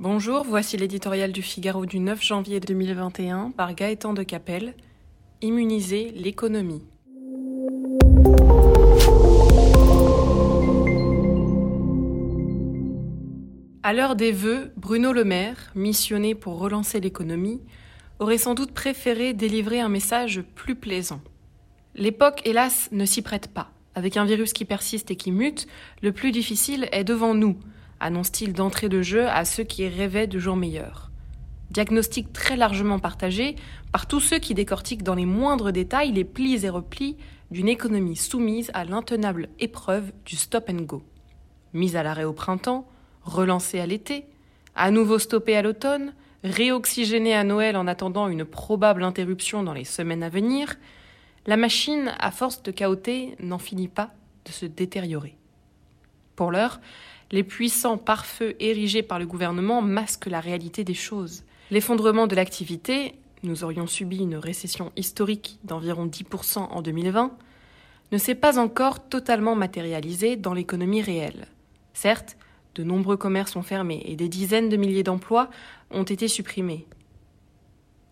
Bonjour, voici l'éditorial du Figaro du 9 janvier 2021 par Gaëtan de Capelle. Immuniser l'économie. À l'heure des vœux, Bruno Le Maire, missionné pour relancer l'économie, aurait sans doute préféré délivrer un message plus plaisant. L'époque, hélas, ne s'y prête pas. Avec un virus qui persiste et qui mute, le plus difficile est devant nous, annonce-t-il d'entrée de jeu à ceux qui rêvaient de jours meilleurs. Diagnostic très largement partagé par tous ceux qui décortiquent dans les moindres détails les plis et replis d'une économie soumise à l'intenable épreuve du stop and go. Mise à l'arrêt au printemps, relancée à l'été, à nouveau stoppée à l'automne, réoxygénée à Noël en attendant une probable interruption dans les semaines à venir, la machine, à force de chaoter, n'en finit pas de se détériorer. Pour l'heure, les puissants pare-feux érigés par le gouvernement masquent la réalité des choses. L'effondrement de l'activité, nous aurions subi une récession historique d'environ 10% en 2020, ne s'est pas encore totalement matérialisé dans l'économie réelle. Certes, de nombreux commerces ont fermé et des dizaines de milliers d'emplois ont été supprimés.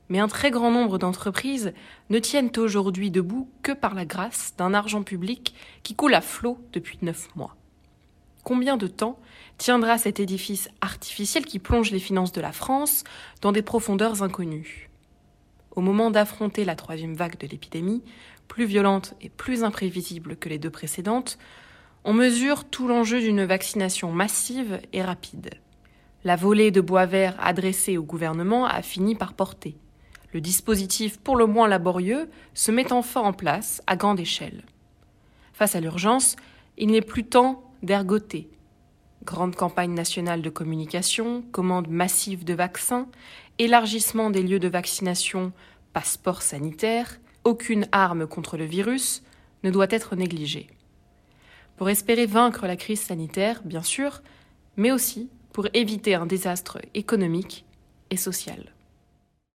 Mais un très grand nombre d'entreprises ne tiennent aujourd'hui debout que par la grâce d'un argent public qui coule à flot depuis neuf mois. Combien de temps tiendra cet édifice artificiel qui plonge les finances de la France dans des profondeurs inconnues? Au moment d'affronter la troisième vague de l'épidémie, plus violente et plus imprévisible que les deux précédentes, on mesure tout l'enjeu d'une vaccination massive et rapide. La volée de bois vert adressée au gouvernement a fini par porter. Le dispositif, pour le moins laborieux, se met enfin en place à grande échelle. Face à l'urgence, il n'est plus temps d'ergoter. Grande campagne nationale de communication, commande massive de vaccins, élargissement des lieux de vaccination, passeport sanitaire, aucune arme contre le virus ne doit être négligée pour espérer vaincre la crise sanitaire, bien sûr, mais aussi pour éviter un désastre économique et social.